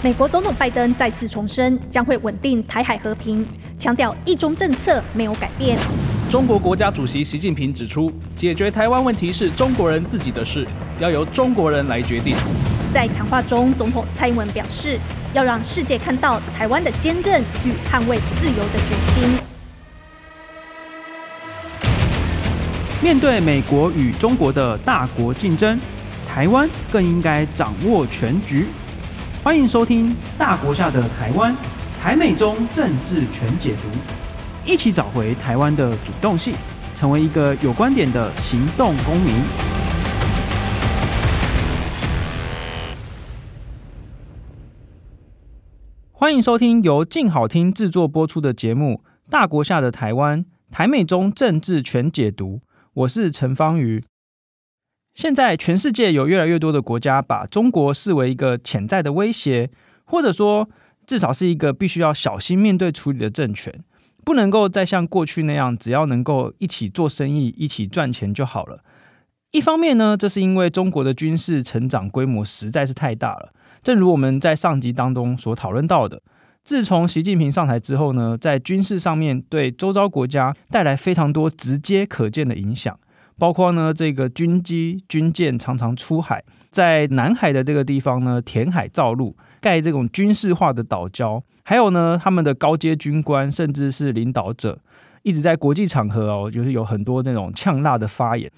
美国总统拜登再次重申将会稳定台海和平，强调一中政策没有改变。中国国家主席习近平指出，解决台湾问题是中国人自己的事，要由中国人来决定。在谈话中，总统蔡英文表示，要让世界看到台湾的坚韧与捍卫自由的决心。面对美国与中国的大国竞争，台湾更应该掌握全局。欢迎收听《大国下的台湾》，台美中政治全解读，一起找回台湾的主动性，成为一个有观点的行动公民。欢迎收听由静好听制作播出的节目《大国下的台湾》，台美中政治全解读。我是陈芳瑜。现在，全世界有越来越多的国家把中国视为一个潜在的威胁，或者说，至少是一个必须要小心面对处理的政权，不能够再像过去那样，只要能够一起做生意、一起赚钱就好了。一方面呢，这是因为中国的军事成长规模实在是太大了。正如我们在上集当中所讨论到的，自从习近平上台之后呢，在军事上面对周遭国家带来非常多直接可见的影响，包括呢这个军机、军舰常常出海，在南海的这个地方呢填海造陆，盖这种军事化的岛礁，还有呢他们的高阶军官甚至是领导者，一直在国际场合哦，就是有很多那种呛辣的发言。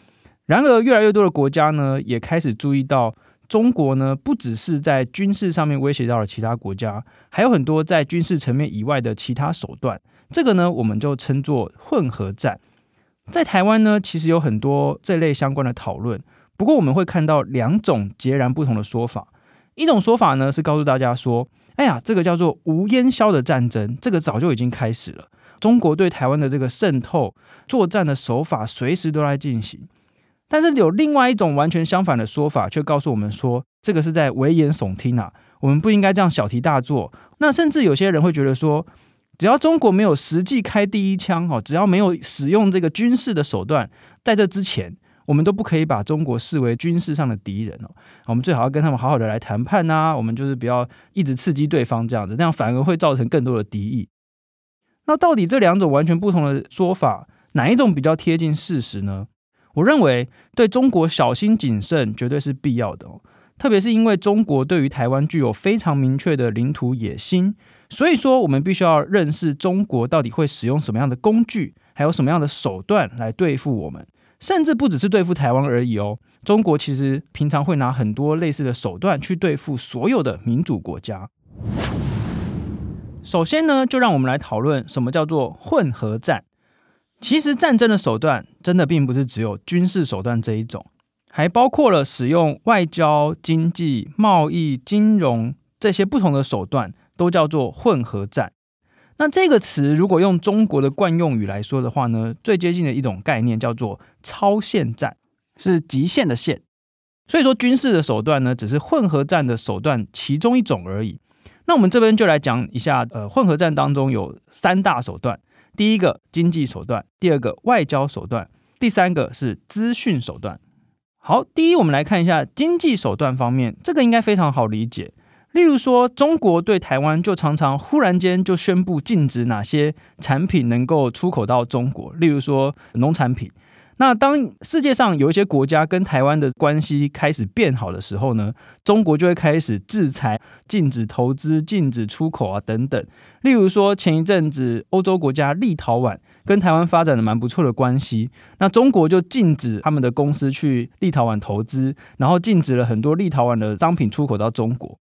然而，越来越多的国家呢也开始注意到。中国呢，不只是在军事上面威胁到了其他国家，还有很多在军事层面以外的其他手段。这个呢，我们就称作混合战。在台湾呢，其实有很多这类相关的讨论。不过，我们会看到两种截然不同的说法。一种说法呢，是告诉大家说：“哎呀，这个叫做无烟硝的战争，这个早就已经开始了。中国对台湾的这个渗透作战的手法，随时都在进行。”但是有另外一种完全相反的说法，却告诉我们说，这个是在危言耸听啊！我们不应该这样小题大做。那甚至有些人会觉得说，只要中国没有实际开第一枪哦，只要没有使用这个军事的手段，在这之前，我们都不可以把中国视为军事上的敌人哦。我们最好要跟他们好好的来谈判呐。我们就是不要一直刺激对方这样子，那样反而会造成更多的敌意。那到底这两种完全不同的说法，哪一种比较贴近事实呢？我认为对中国小心谨慎绝对是必要的哦，特别是因为中国对于台湾具有非常明确的领土野心，所以说我们必须要认识中国到底会使用什么样的工具，还有什么样的手段来对付我们，甚至不只是对付台湾而已哦。中国其实平常会拿很多类似的手段去对付所有的民主国家。首先呢，就让我们来讨论什么叫做混合战。其实战争的手段真的并不是只有军事手段这一种，还包括了使用外交、经济、贸易、金融这些不同的手段，都叫做混合战。那这个词如果用中国的惯用语来说的话呢，最接近的一种概念叫做超限战，是极限的限。所以说军事的手段呢，只是混合战的手段其中一种而已。那我们这边就来讲一下，呃，混合战当中有三大手段。第一个经济手段，第二个外交手段，第三个是资讯手段。好，第一，我们来看一下经济手段方面，这个应该非常好理解。例如说，中国对台湾就常常忽然间就宣布禁止哪些产品能够出口到中国，例如说农产品。那当世界上有一些国家跟台湾的关系开始变好的时候呢，中国就会开始制裁、禁止投资、禁止出口啊等等。例如说，前一阵子欧洲国家立陶宛跟台湾发展的蛮不错的关系，那中国就禁止他们的公司去立陶宛投资，然后禁止了很多立陶宛的商品出口到中国。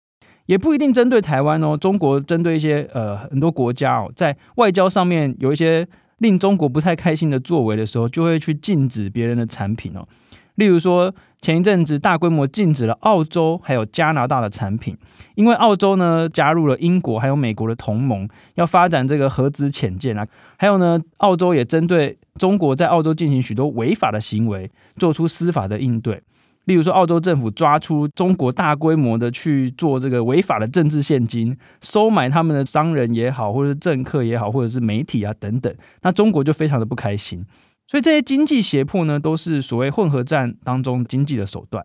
也不一定针对台湾哦，中国针对一些呃很多国家哦，在外交上面有一些。令中国不太开心的作为的时候，就会去禁止别人的产品哦。例如说，前一阵子大规模禁止了澳洲还有加拿大的产品，因为澳洲呢加入了英国还有美国的同盟，要发展这个核子潜舰啊。还有呢，澳洲也针对中国在澳洲进行许多违法的行为，做出司法的应对。例如说，澳洲政府抓出中国大规模的去做这个违法的政治献金，收买他们的商人也好，或者是政客也好，或者是媒体啊等等，那中国就非常的不开心。所以这些经济胁迫呢，都是所谓混合战当中经济的手段。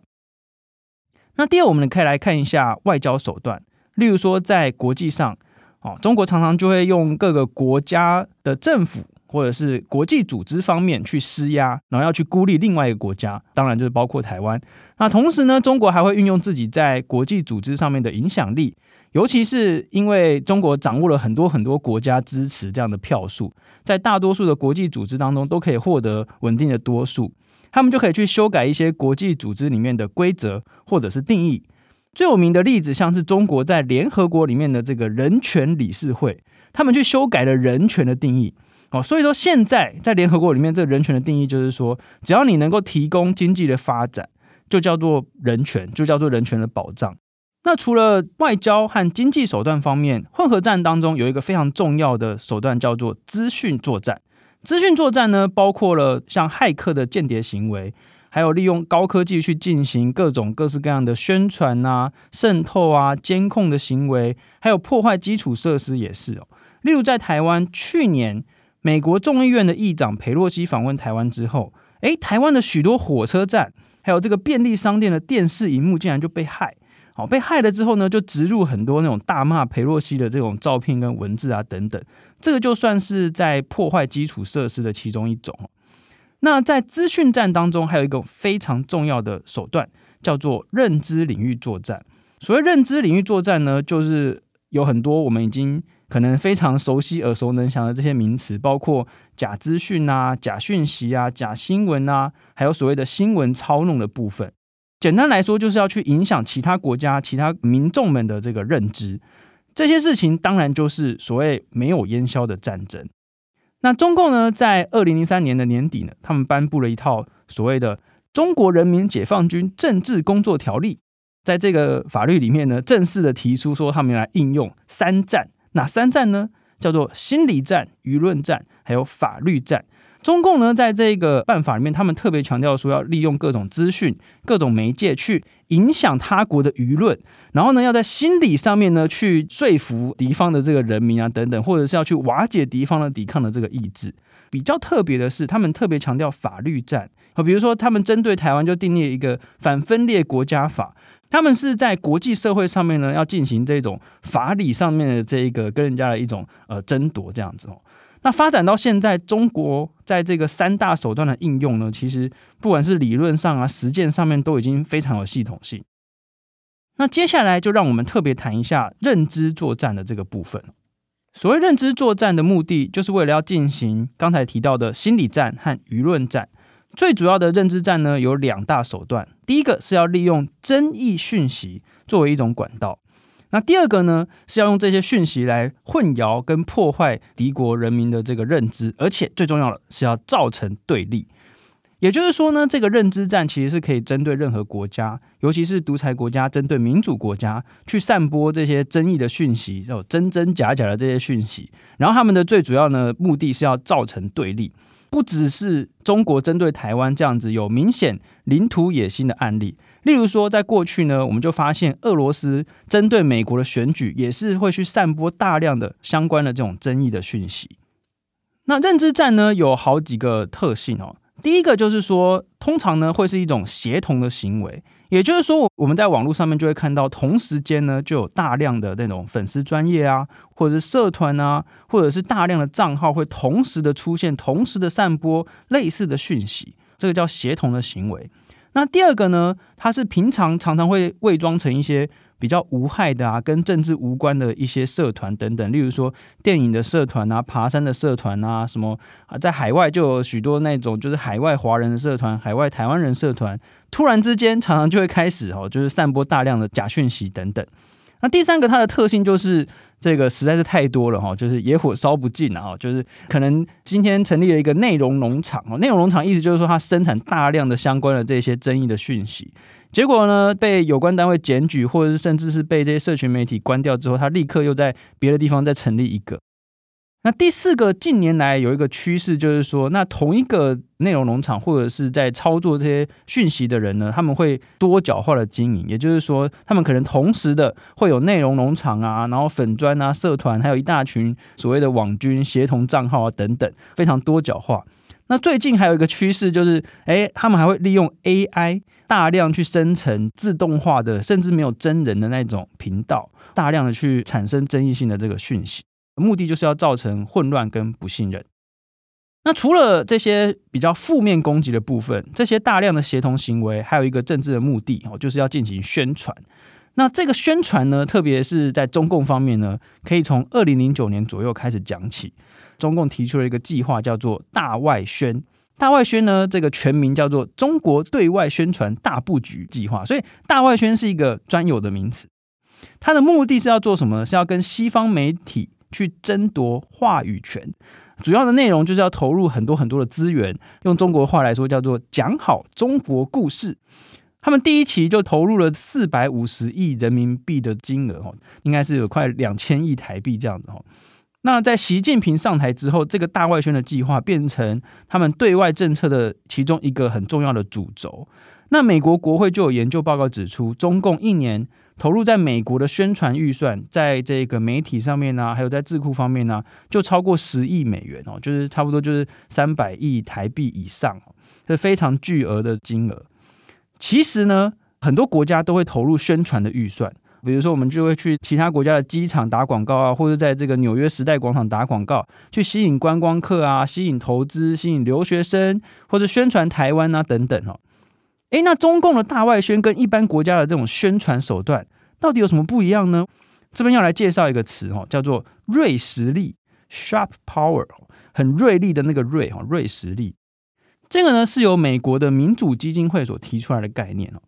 那第二，我们可以来看一下外交手段。例如说在国际上，哦，中国常常就会用各个国家的政府或者是国际组织方面去施压，然后要去孤立另外一个国家，当然就是包括台湾。那同时呢，中国还会运用自己在国际组织上面的影响力，尤其是因为中国掌握了很多很多国家支持这样的票数，在大多数的国际组织当中都可以获得稳定的多数，他们就可以去修改一些国际组织里面的规则或者是定义。最有名的例子，像是中国在联合国里面的这个人权理事会，他们去修改了人权的定义。哦，所以说现在在联合国里面，这个人权的定义就是说，只要你能够提供经济的发展，就叫做人权，就叫做人权的保障。那除了外交和经济手段方面，混合战当中有一个非常重要的手段，叫做资讯作战。资讯作战呢，包括了像骇客的间谍行为。还有利用高科技去进行各种各式各样的宣传啊、渗透啊、监控的行为，还有破坏基础设施也是哦。例如在台湾，去年美国众议院的议长裴洛西访问台湾之后，诶，台湾的许多火车站还有这个便利商店的电视荧幕竟然就被害，好，被害了之后呢，就植入很多那种大骂裴洛西的这种照片跟文字啊等等，这个就算是在破坏基础设施的其中一种。那在资讯战当中，还有一个非常重要的手段，叫做认知领域作战。所谓认知领域作战呢，就是有很多我们已经可能非常熟悉、耳熟能详的这些名词，包括假资讯啊、假讯息啊、假新闻啊，还有所谓的新闻操弄的部分。简单来说，就是要去影响其他国家、其他民众们的这个认知。这些事情当然就是所谓没有烟消的战争。那中共呢，在二零零三年的年底呢，他们颁布了一套所谓的《中国人民解放军政治工作条例》。在这个法律里面呢，正式的提出说，他们来应用三战，哪三战呢？叫做心理战、舆论战，还有法律战。中共呢，在这个办法里面，他们特别强调说，要利用各种资讯、各种媒介去影响他国的舆论，然后呢，要在心理上面呢，去说服敌方的这个人民啊，等等，或者是要去瓦解敌方的抵抗的这个意志。比较特别的是，他们特别强调法律战，比如说，他们针对台湾就订立一个反分裂国家法，他们是在国际社会上面呢，要进行这种法理上面的这一个跟人家的一种呃争夺这样子哦。那发展到现在，中国在这个三大手段的应用呢，其实不管是理论上啊、实践上面都已经非常有系统性。那接下来就让我们特别谈一下认知作战的这个部分。所谓认知作战的目的，就是为了要进行刚才提到的心理战和舆论战。最主要的认知战呢，有两大手段，第一个是要利用争议讯息作为一种管道。那第二个呢，是要用这些讯息来混淆跟破坏敌国人民的这个认知，而且最重要的是要造成对立。也就是说呢，这个认知战其实是可以针对任何国家，尤其是独裁国家，针对民主国家去散播这些争议的讯息，有真真假假的这些讯息。然后他们的最主要呢目的是要造成对立，不只是中国针对台湾这样子有明显领土野心的案例。例如说，在过去呢，我们就发现俄罗斯针对美国的选举，也是会去散播大量的相关的这种争议的讯息。那认知战呢，有好几个特性哦。第一个就是说，通常呢会是一种协同的行为，也就是说，我们在网络上面就会看到，同时间呢就有大量的那种粉丝专业啊，或者是社团啊，或者是大量的账号会同时的出现，同时的散播类似的讯息，这个叫协同的行为。那第二个呢，它是平常常常会伪装成一些比较无害的啊，跟政治无关的一些社团等等，例如说电影的社团啊、爬山的社团啊，什么啊，在海外就有许多那种就是海外华人的社团、海外台湾人社团，突然之间常常就会开始哦，就是散播大量的假讯息等等。那第三个，它的特性就是这个实在是太多了哈，就是野火烧不尽啊，就是可能今天成立了一个内容农场哦，内容农场意思就是说它生产大量的相关的这些争议的讯息，结果呢被有关单位检举，或者是甚至是被这些社群媒体关掉之后，他立刻又在别的地方再成立一个。那第四个，近年来有一个趋势，就是说，那同一个内容农场或者是在操作这些讯息的人呢，他们会多角化的经营，也就是说，他们可能同时的会有内容农场啊，然后粉砖啊、社团，还有一大群所谓的网军协同账号啊等等，非常多角化。那最近还有一个趋势就是，诶，他们还会利用 AI 大量去生成自动化的，甚至没有真人的那种频道，大量的去产生争议性的这个讯息，目的就是要造成混乱跟不信任。那除了这些比较负面攻击的部分，这些大量的协同行为还有一个政治的目的哦，就是要进行宣传。那这个宣传呢，特别是在中共方面呢，可以从二零零九年左右开始讲起。中共提出了一个计划，叫做“大外宣”。大外宣呢，这个全名叫做“中国对外宣传大布局计划”。所以，大外宣是一个专有的名词。它的目的是要做什么呢？是要跟西方媒体去争夺话语权。主要的内容就是要投入很多很多的资源，用中国话来说叫做讲好中国故事。他们第一期就投入了四百五十亿人民币的金额，哦，应该是有快两千亿台币这样子，哦。那在习近平上台之后，这个大外宣的计划变成他们对外政策的其中一个很重要的主轴。那美国国会就有研究报告指出，中共一年投入在美国的宣传预算，在这个媒体上面呢、还有在智库方面呢、就超过十亿美元哦，就是差不多就是三百亿台币以上，是非常巨额的金额。其实呢，很多国家都会投入宣传的预算，比如说我们就会去其他国家的机场打广告啊，或者在这个纽约时代广场打广告，去吸引观光客啊，吸引投资，吸引留学生，或者宣传台湾啊等等哦。诶，那中共的大外宣跟一般国家的这种宣传手段到底有什么不一样呢？这边要来介绍一个词哦，叫做“锐实力 ”（sharp power），很锐利的那个锐哈，锐实力。这个呢是由美国的民主基金会所提出来的概念哦。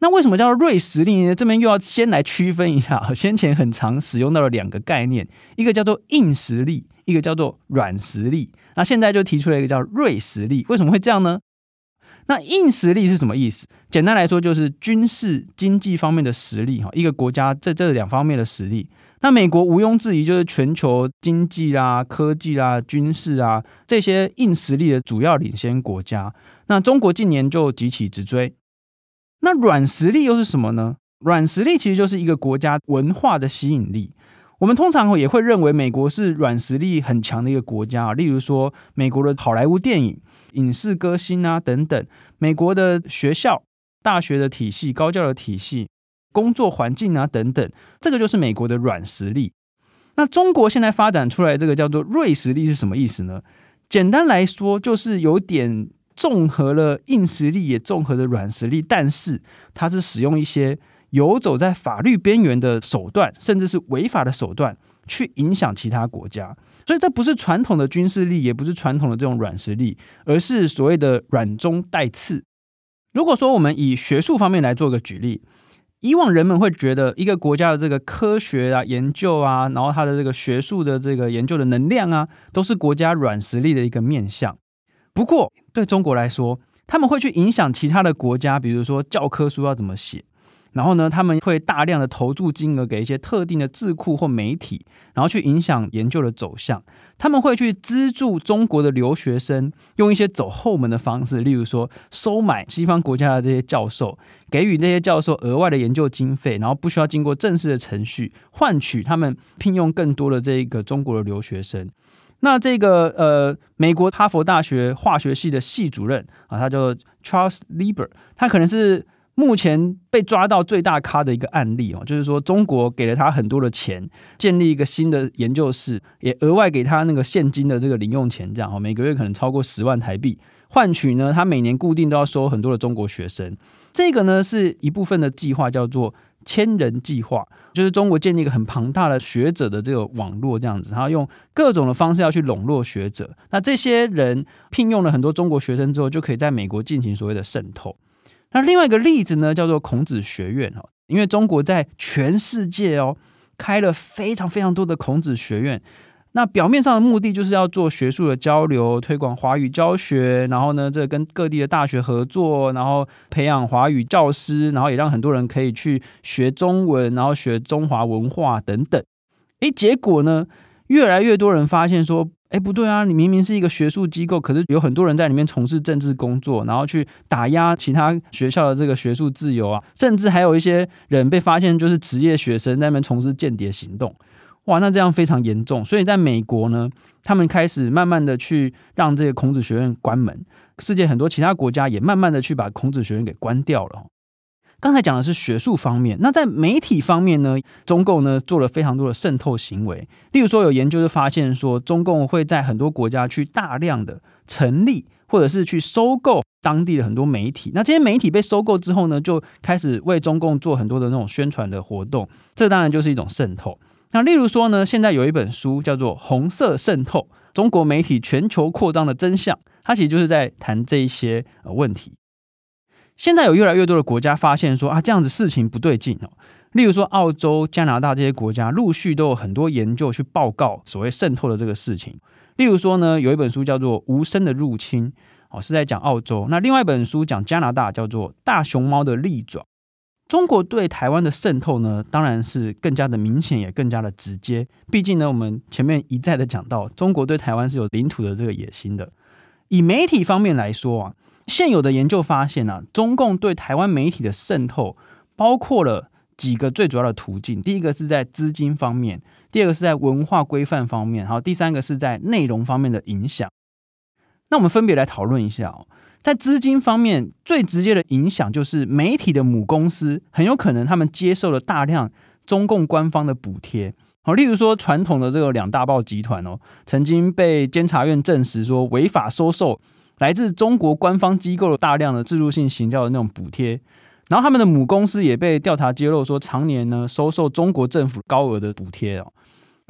那为什么叫做锐实力呢？这边又要先来区分一下，先前很常使用到了两个概念，一个叫做硬实力，一个叫做软实力。那现在就提出了一个叫锐实力，为什么会这样呢？那硬实力是什么意思？简单来说，就是军事、经济方面的实力哈，一个国家在这两方面的实力。那美国毋庸置疑就是全球经济啦、科技啦、军事啊这些硬实力的主要领先国家。那中国近年就急起直追。那软实力又是什么呢？软实力其实就是一个国家文化的吸引力。我们通常也会认为美国是软实力很强的一个国家啊，例如说美国的好莱坞电影、影视歌星啊等等，美国的学校、大学的体系、高教的体系、工作环境啊等等，这个就是美国的软实力。那中国现在发展出来这个叫做锐实力是什么意思呢？简单来说，就是有点综合了硬实力，也综合了软实力，但是它是使用一些。游走在法律边缘的手段，甚至是违法的手段，去影响其他国家。所以这不是传统的军事力，也不是传统的这种软实力，而是所谓的软中带刺。如果说我们以学术方面来做个举例，以往人们会觉得一个国家的这个科学啊、研究啊，然后它的这个学术的这个研究的能量啊，都是国家软实力的一个面向。不过对中国来说，他们会去影响其他的国家，比如说教科书要怎么写。然后呢，他们会大量的投注金额给一些特定的智库或媒体，然后去影响研究的走向。他们会去资助中国的留学生，用一些走后门的方式，例如说收买西方国家的这些教授，给予这些教授额外的研究经费，然后不需要经过正式的程序，换取他们聘用更多的这一个中国的留学生。那这个呃，美国哈佛大学化学系的系主任啊，他叫 Charles Lieber，他可能是。目前被抓到最大咖的一个案例哦，就是说中国给了他很多的钱，建立一个新的研究室，也额外给他那个现金的这个零用钱，这样哦，每个月可能超过十万台币，换取呢，他每年固定都要收很多的中国学生。这个呢是一部分的计划，叫做千人计划，就是中国建立一个很庞大的学者的这个网络，这样子，然后用各种的方式要去笼络学者。那这些人聘用了很多中国学生之后，就可以在美国进行所谓的渗透。那另外一个例子呢，叫做孔子学院哈，因为中国在全世界哦开了非常非常多的孔子学院，那表面上的目的就是要做学术的交流，推广华语教学，然后呢，这跟各地的大学合作，然后培养华语教师，然后也让很多人可以去学中文，然后学中华文化等等。诶，结果呢，越来越多人发现说，哎，不对啊！你明明是一个学术机构，可是有很多人在里面从事政治工作，然后去打压其他学校的这个学术自由啊，甚至还有一些人被发现就是职业学生在那边从事间谍行动。哇，那这样非常严重。所以在美国呢，他们开始慢慢的去让这个孔子学院关门，世界很多其他国家也慢慢的去把孔子学院给关掉了。刚才讲的是学术方面，那在媒体方面呢，中共呢做了非常多的渗透行为。例如说，有研究就发现说，中共会在很多国家去大量的成立或者是去收购当地的很多媒体。那这些媒体被收购之后呢，就开始为中共做很多的那种宣传的活动。这当然就是一种渗透。那例如说呢，现在有一本书叫做《红色渗透：中国媒体全球扩张的真相》，它其实就是在谈这一些呃问题。现在有越来越多的国家发现说啊，这样子事情不对劲哦。例如说，澳洲、加拿大这些国家陆续都有很多研究去报告所谓渗透的这个事情。例如说呢，有一本书叫做《无声的入侵》，哦，是在讲澳洲。那另外一本书讲加拿大，叫做《大熊猫的利爪》。中国对台湾的渗透呢，当然是更加的明显，也更加的直接。毕竟呢，我们前面一再的讲到，中国对台湾是有领土的这个野心的。以媒体方面来说啊。现有的研究发现啊，中共对台湾媒体的渗透包括了几个最主要的途径。第一个是在资金方面，第二个是在文化规范方面，然后第三个是在内容方面的影响。那我们分别来讨论一下哦。在资金方面，最直接的影响就是媒体的母公司很有可能他们接受了大量中共官方的补贴。好，例如说传统的这个两大报集团哦，曾经被监察院证实说违法收受。来自中国官方机构的大量的制度性行销的那种补贴，然后他们的母公司也被调查揭露说，常年呢收受中国政府高额的补贴哦。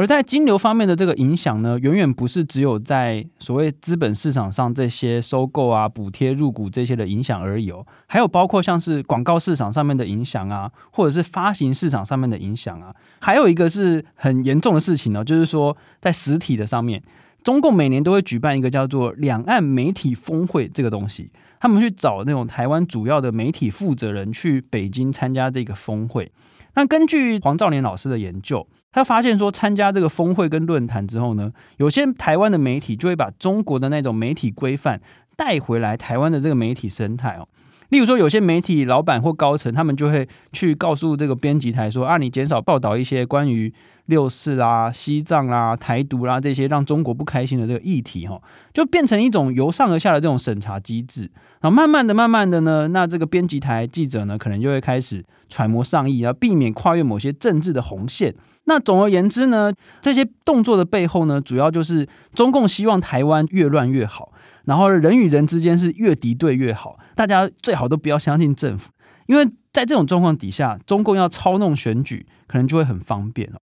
而在金流方面的这个影响呢，远远不是只有在所谓资本市场上这些收购啊、补贴入股这些的影响而已哦，还有包括像是广告市场上面的影响啊，或者是发行市场上面的影响啊，还有一个是很严重的事情呢，就是说在实体的上面。中共每年都会举办一个叫做两岸媒体峰会这个东西，他们去找那种台湾主要的媒体负责人去北京参加这个峰会。那根据黄兆年老师的研究，他发现说，参加这个峰会跟论坛之后呢，有些台湾的媒体就会把中国的那种媒体规范带回来台湾的这个媒体生态哦。例如说，有些媒体老板或高层，他们就会去告诉这个编辑台说：“啊，你减少报道一些关于六四啦、西藏啦、台独啦这些让中国不开心的这个议题，哈，就变成一种由上而下的这种审查机制。然后慢慢的、慢慢的呢，那这个编辑台记者呢，可能就会开始揣摩上意，然后避免跨越某些政治的红线。那总而言之呢，这些动作的背后呢，主要就是中共希望台湾越乱越好。”然后人与人之间是越敌对越好，大家最好都不要相信政府，因为在这种状况底下，中共要操弄选举可能就会很方便哦。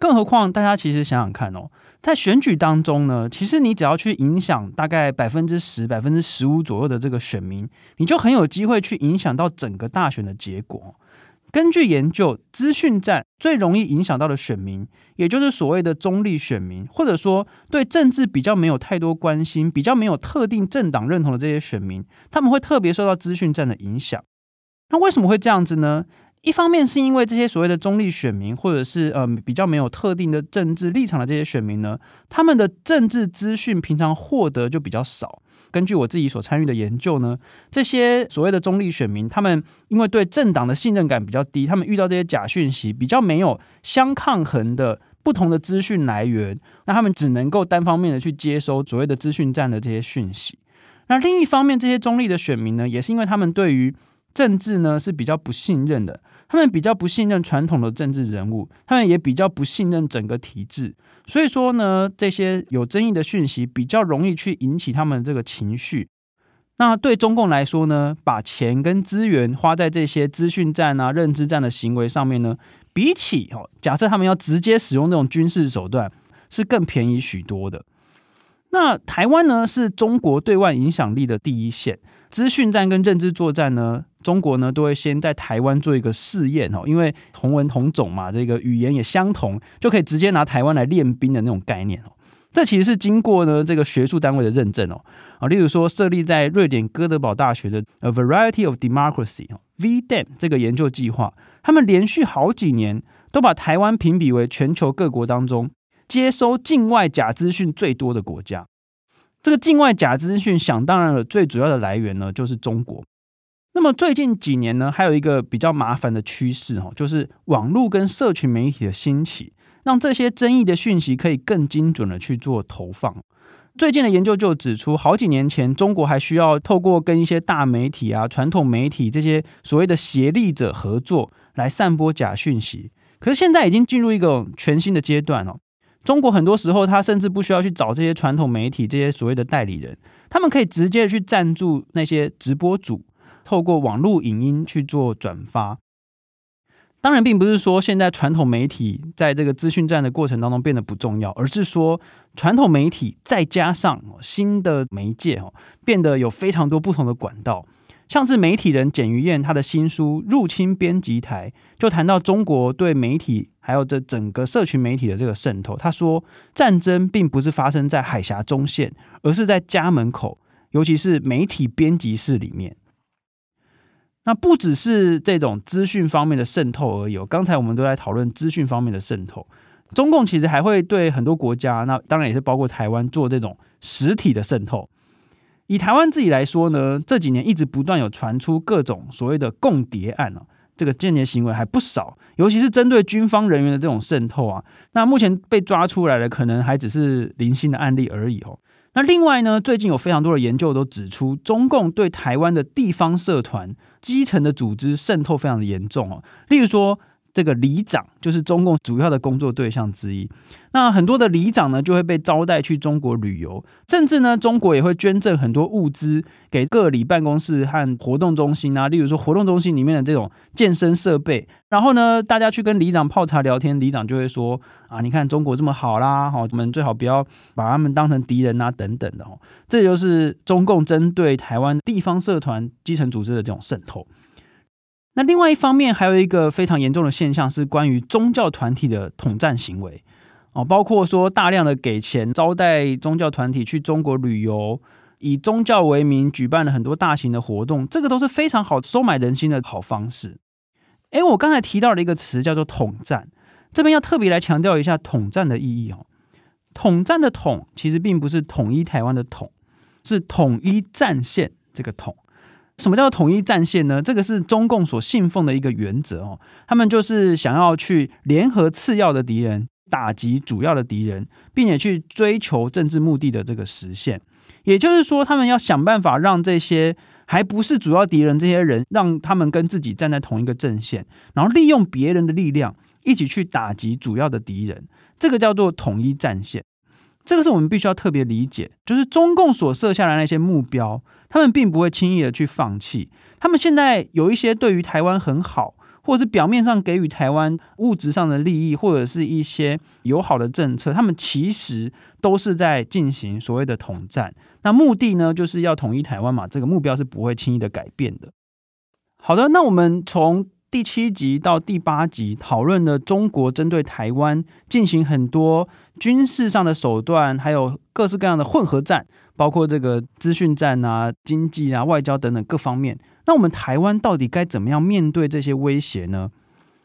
更何况大家其实想想看哦，在选举当中呢，其实你只要去影响大概百分之十、百分之十五左右的这个选民，你就很有机会去影响到整个大选的结果。根据研究，资讯战最容易影响到的选民，也就是所谓的中立选民，或者说对政治比较没有太多关心、比较没有特定政党认同的这些选民，他们会特别受到资讯战的影响。那为什么会这样子呢？一方面是因为这些所谓的中立选民，或者是呃比较没有特定的政治立场的这些选民呢，他们的政治资讯平常获得就比较少。根据我自己所参与的研究呢，这些所谓的中立选民，他们因为对政党的信任感比较低，他们遇到这些假讯息比较没有相抗衡的不同的资讯来源，那他们只能够单方面的去接收所谓的资讯站的这些讯息。那另一方面，这些中立的选民呢，也是因为他们对于政治呢是比较不信任的。他们比较不信任传统的政治人物，他们也比较不信任整个体制，所以说呢，这些有争议的讯息比较容易去引起他们这个情绪。那对中共来说呢，把钱跟资源花在这些资讯战啊、认知战的行为上面呢，比起哦，假设他们要直接使用这种军事手段，是更便宜许多的。那台湾呢，是中国对外影响力的第一线，资讯战跟认知作战呢。中国呢，都会先在台湾做一个试验哦，因为同文同种嘛，这个语言也相同，就可以直接拿台湾来练兵的那种概念哦。这其实是经过呢这个学术单位的认证哦啊，例如说设立在瑞典哥德堡大学的 A Variety of Democracy 哦 VDEM 这个研究计划，他们连续好几年都把台湾评比为全球各国当中接收境外假资讯最多的国家。这个境外假资讯想当然了，最主要的来源呢就是中国。那么最近几年呢，还有一个比较麻烦的趋势哦，就是网络跟社群媒体的兴起，让这些争议的讯息可以更精准的去做投放。最近的研究就指出，好几年前中国还需要透过跟一些大媒体啊、传统媒体这些所谓的协力者合作来散播假讯息，可是现在已经进入一个全新的阶段哦。中国很多时候他甚至不需要去找这些传统媒体这些所谓的代理人，他们可以直接去赞助那些直播主，透过网络影音去做转发。当然，并不是说现在传统媒体在这个资讯战的过程当中变得不重要，而是说传统媒体再加上新的媒介哦，变得有非常多不同的管道。像是媒体人简于晏他的新书《入侵编辑台》就谈到中国对媒体还有这整个社群媒体的这个渗透。他说，战争并不是发生在海峡中线，而是在家门口，尤其是媒体编辑室里面。那不只是这种资讯方面的渗透而已。刚才我们都在讨论资讯方面的渗透，中共其实还会对很多国家，那当然也是包括台湾做这种实体的渗透。以台湾自己来说呢，这几年一直不断有传出各种所谓的共谍案啊，这个间谍行为还不少，尤其是针对军方人员的这种渗透啊。那目前被抓出来的可能还只是零星的案例而已哦。那另外呢，最近有非常多的研究都指出，中共对台湾的地方社团、基层的组织渗透非常的严重哦。例如说，这个里长就是中共主要的工作对象之一。那很多的里长呢，就会被招待去中国旅游，甚至呢，中国也会捐赠很多物资给各里办公室和活动中心啊。例如说，活动中心里面的这种健身设备，然后呢，大家去跟里长泡茶聊天，里长就会说啊，你看中国这么好啦，好，我们最好不要把他们当成敌人啊，等等的哦。这就是中共针对台湾地方社团、基层组织的这种渗透。那另外一方面，还有一个非常严重的现象是关于宗教团体的统战行为。哦，包括说大量的给钱招待宗教团体去中国旅游，以宗教为名举办了很多大型的活动，这个都是非常好收买人心的好方式。诶，我刚才提到了一个词叫做统战，这边要特别来强调一下统战的意义哦。统战的统其实并不是统一台湾的统，是统一战线这个统。什么叫统一战线呢？这个是中共所信奉的一个原则哦。他们就是想要去联合次要的敌人。打击主要的敌人，并且去追求政治目的的这个实现，也就是说，他们要想办法让这些还不是主要敌人这些人，让他们跟自己站在同一个阵线，然后利用别人的力量一起去打击主要的敌人，这个叫做统一战线。这个是我们必须要特别理解，就是中共所设下来的那些目标，他们并不会轻易的去放弃。他们现在有一些对于台湾很好。或者是表面上给予台湾物质上的利益，或者是一些友好的政策，他们其实都是在进行所谓的统战。那目的呢，就是要统一台湾嘛，这个目标是不会轻易的改变的。好的，那我们从第七集到第八集讨论了中国针对台湾进行很多军事上的手段，还有各式各样的混合战，包括这个资讯战啊、经济啊、外交等等各方面。那我们台湾到底该怎么样面对这些威胁呢？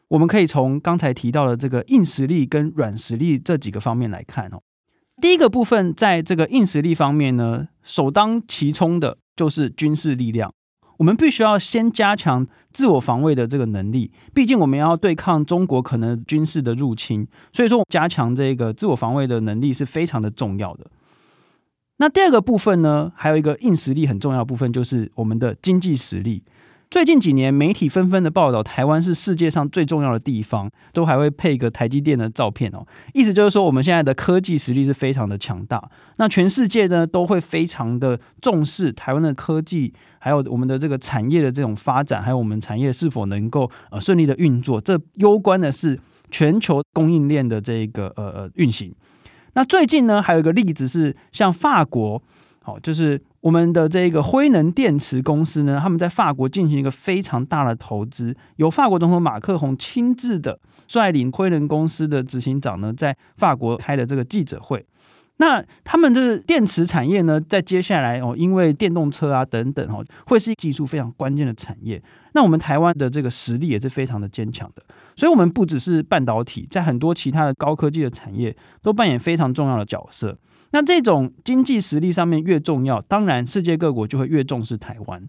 我们可以从刚才提到的这个硬实力跟软实力这几个方面来看哦。第一个部分，在这个硬实力方面呢，首当其冲的就是军事力量。我们必须要先加强自我防卫的这个能力，毕竟我们要对抗中国可能军事的入侵，所以说加强这个自我防卫的能力是非常的重要的。那第二个部分呢，还有一个硬实力很重要的部分，就是我们的经济实力。最近几年，媒体纷纷的报道，台湾是世界上最重要的地方，都还会配一个台积电的照片哦。意思就是说，我们现在的科技实力是非常的强大。那全世界呢，都会非常的重视台湾的科技，还有我们的这个产业的这种发展，还有我们产业是否能够呃顺利的运作。这攸关的是全球供应链的这个呃呃运行。那最近呢，还有一个例子是，像法国，好，就是我们的这个辉能电池公司呢，他们在法国进行一个非常大的投资，由法国总统马克宏亲自的率领辉能公司的执行长呢，在法国开的这个记者会。那他们的电池产业呢，在接下来哦，因为电动车啊等等哦，会是技术非常关键的产业。那我们台湾的这个实力也是非常的坚强的，所以，我们不只是半导体，在很多其他的高科技的产业都扮演非常重要的角色。那这种经济实力上面越重要，当然世界各国就会越重视台湾。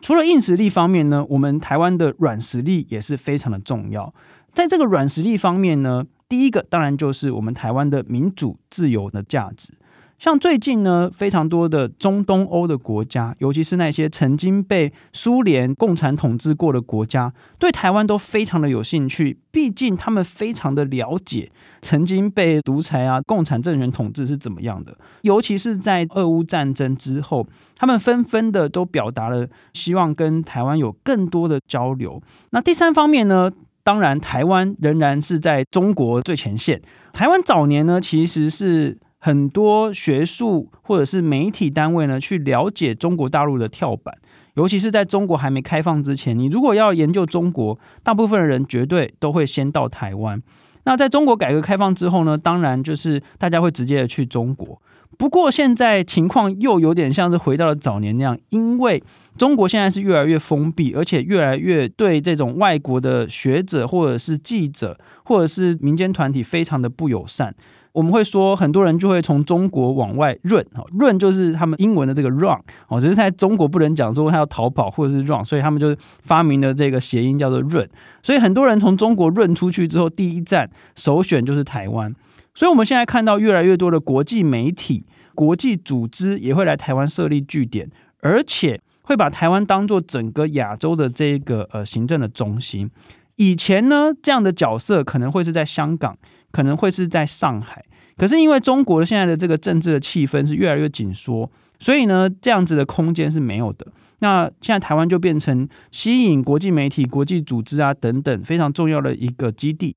除了硬实力方面呢，我们台湾的软实力也是非常的重要。在这个软实力方面呢，第一个当然就是我们台湾的民主自由的价值。像最近呢，非常多的中东欧的国家，尤其是那些曾经被苏联共产统治过的国家，对台湾都非常的有兴趣。毕竟他们非常的了解曾经被独裁啊、共产政权统治是怎么样的。尤其是在俄乌战争之后，他们纷纷的都表达了希望跟台湾有更多的交流。那第三方面呢，当然台湾仍然是在中国最前线。台湾早年呢，其实是。很多学术或者是媒体单位呢，去了解中国大陆的跳板，尤其是在中国还没开放之前，你如果要研究中国，大部分人绝对都会先到台湾。那在中国改革开放之后呢，当然就是大家会直接的去中国。不过现在情况又有点像是回到了早年那样，因为中国现在是越来越封闭，而且越来越对这种外国的学者或者是记者或者是民间团体非常的不友善。我们会说，很多人就会从中国往外 run，run 就是他们英文的这个 run，哦，只是在中国不能讲说他要逃跑或者是 run，所以他们就发明了这个谐音叫做 run。所以很多人从中国 run 出去之后，第一站首选就是台湾。所以我们现在看到越来越多的国际媒体、国际组织也会来台湾设立据点，而且会把台湾当做整个亚洲的这个呃行政的中心。以前呢，这样的角色可能会是在香港。可能会是在上海，可是因为中国现在的这个政治的气氛是越来越紧缩，所以呢，这样子的空间是没有的。那现在台湾就变成吸引国际媒体、国际组织啊等等非常重要的一个基地。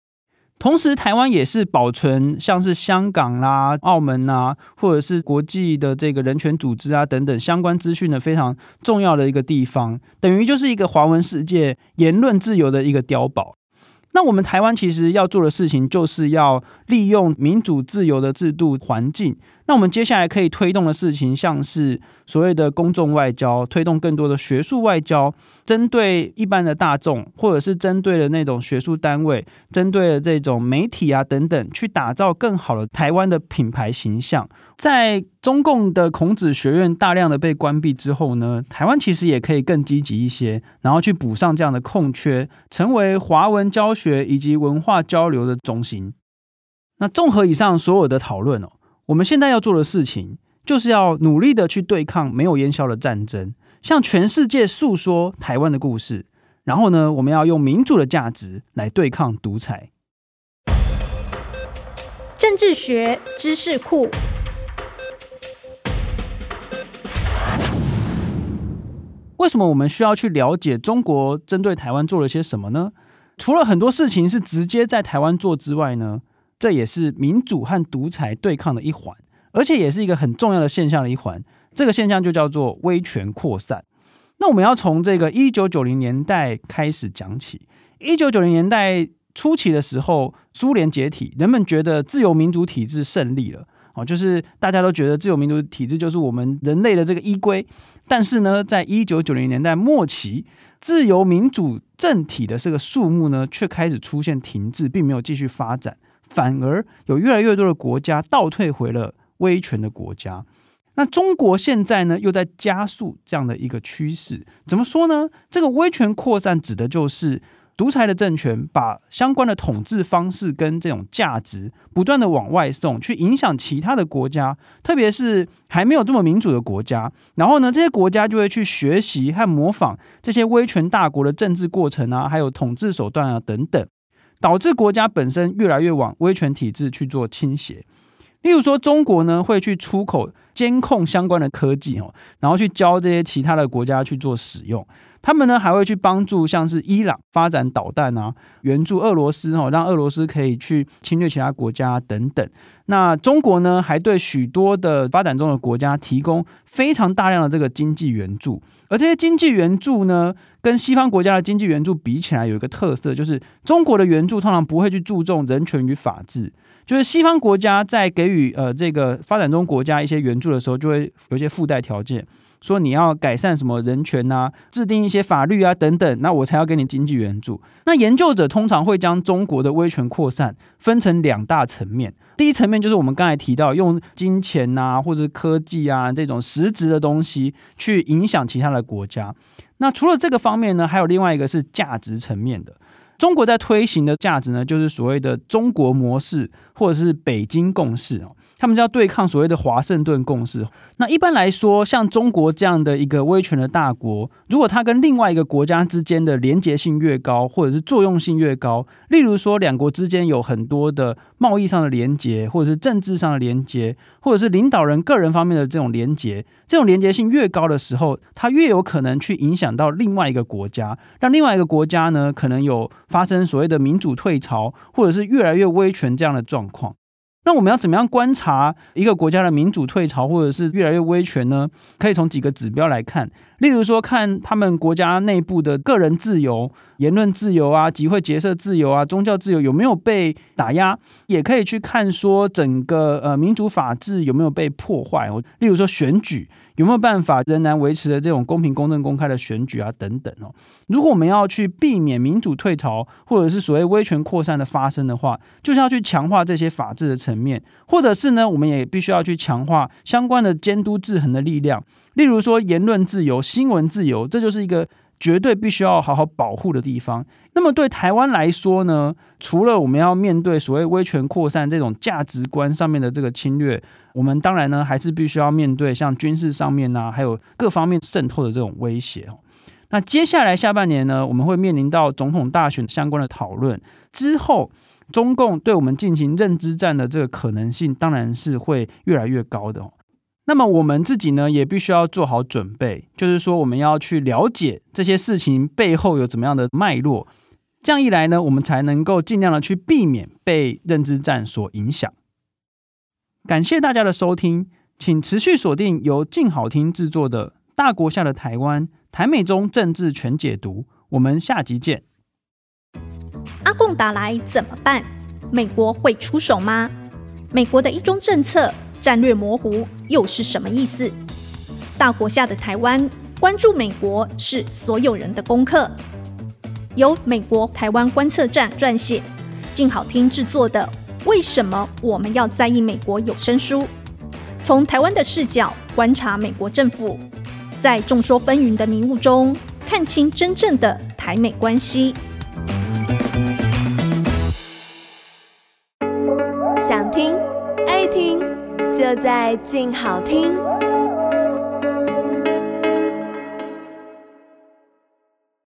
同时，台湾也是保存像是香港啦、澳门啊，或者是国际的这个人权组织啊等等相关资讯的非常重要的一个地方，等于就是一个华文世界言论自由的一个碉堡。那我们台湾其实要做的事情，就是要利用民主自由的制度环境。那我们接下来可以推动的事情，像是所谓的公众外交，推动更多的学术外交，针对一般的大众，或者是针对的那种学术单位，针对的这种媒体啊等等，去打造更好的台湾的品牌形象。在中共的孔子学院大量的被关闭之后呢，台湾其实也可以更积极一些，然后去补上这样的空缺，成为华文教学以及文化交流的中心。那综合以上所有的讨论哦。我们现在要做的事情，就是要努力的去对抗没有烟消的战争，向全世界诉说台湾的故事。然后呢，我们要用民主的价值来对抗独裁。政治学知识库。为什么我们需要去了解中国针对台湾做了些什么呢？除了很多事情是直接在台湾做之外呢？这也是民主和独裁对抗的一环，而且也是一个很重要的现象的一环。这个现象就叫做威权扩散。那我们要从这个一九九零年代开始讲起。一九九零年代初期的时候，苏联解体，人们觉得自由民主体制胜利了。哦，就是大家都觉得自由民主体制就是我们人类的这个依归。但是呢，在一九九零年代末期，自由民主政体的这个数目呢，却开始出现停滞，并没有继续发展。反而有越来越多的国家倒退回了威权的国家。那中国现在呢，又在加速这样的一个趋势。怎么说呢？这个威权扩散指的就是独裁的政权把相关的统治方式跟这种价值不断的往外送，去影响其他的国家，特别是还没有这么民主的国家。然后呢，这些国家就会去学习和模仿这些威权大国的政治过程啊，还有统治手段啊等等。导致国家本身越来越往威权体制去做倾斜。例如说，中国呢会去出口监控相关的科技哦，然后去教这些其他的国家去做使用。他们呢还会去帮助像是伊朗发展导弹啊，援助俄罗斯哦，让俄罗斯可以去侵略其他国家等等。那中国呢还对许多的发展中的国家提供非常大量的这个经济援助。而这些经济援助呢，跟西方国家的经济援助比起来，有一个特色，就是中国的援助通常不会去注重人权与法治。就是西方国家在给予呃这个发展中国家一些援助的时候，就会有一些附带条件，说你要改善什么人权啊，制定一些法律啊等等，那我才要给你经济援助。那研究者通常会将中国的威权扩散分成两大层面。第一层面就是我们刚才提到用金钱啊，或者科技啊这种实质的东西去影响其他的国家。那除了这个方面呢，还有另外一个是价值层面的。中国在推行的价值呢，就是所谓的中国模式，或者是北京共识哦。他们就要对抗所谓的华盛顿共识。那一般来说，像中国这样的一个威权的大国，如果它跟另外一个国家之间的连结性越高，或者是作用性越高，例如说两国之间有很多的贸易上的连结，或者是政治上的连结，或者是领导人个人方面的这种连结，这种连结性越高的时候，它越有可能去影响到另外一个国家，让另外一个国家呢，可能有发生所谓的民主退潮，或者是越来越威权这样的状况。那我们要怎么样观察一个国家的民主退潮，或者是越来越威权呢？可以从几个指标来看，例如说，看他们国家内部的个人自由、言论自由啊、集会结社自由啊、宗教自由有没有被打压，也可以去看说整个呃民主法治有没有被破坏。例如说选举。有没有办法仍然维持的这种公平、公正、公开的选举啊？等等哦。如果我们要去避免民主退潮，或者是所谓威权扩散的发生的话，就是要去强化这些法治的层面，或者是呢，我们也必须要去强化相关的监督制衡的力量。例如说，言论自由、新闻自由，这就是一个。绝对必须要好好保护的地方。那么对台湾来说呢，除了我们要面对所谓威权扩散这种价值观上面的这个侵略，我们当然呢还是必须要面对像军事上面啊，还有各方面渗透的这种威胁。那接下来下半年呢，我们会面临到总统大选相关的讨论之后，中共对我们进行认知战的这个可能性，当然是会越来越高的。那么我们自己呢，也必须要做好准备，就是说我们要去了解这些事情背后有怎么样的脉络，这样一来呢，我们才能够尽量的去避免被认知战所影响。感谢大家的收听，请持续锁定由静好听制作的《大国下的台湾台美中政治全解读》，我们下集见。阿共打来怎么办？美国会出手吗？美国的一中政策。战略模糊又是什么意思？大国下的台湾，关注美国是所有人的功课。由美国台湾观测站撰写，静好听制作的《为什么我们要在意美国》有声书，从台湾的视角观察美国政府，在众说纷纭的迷雾中看清真正的台美关系。在静好听。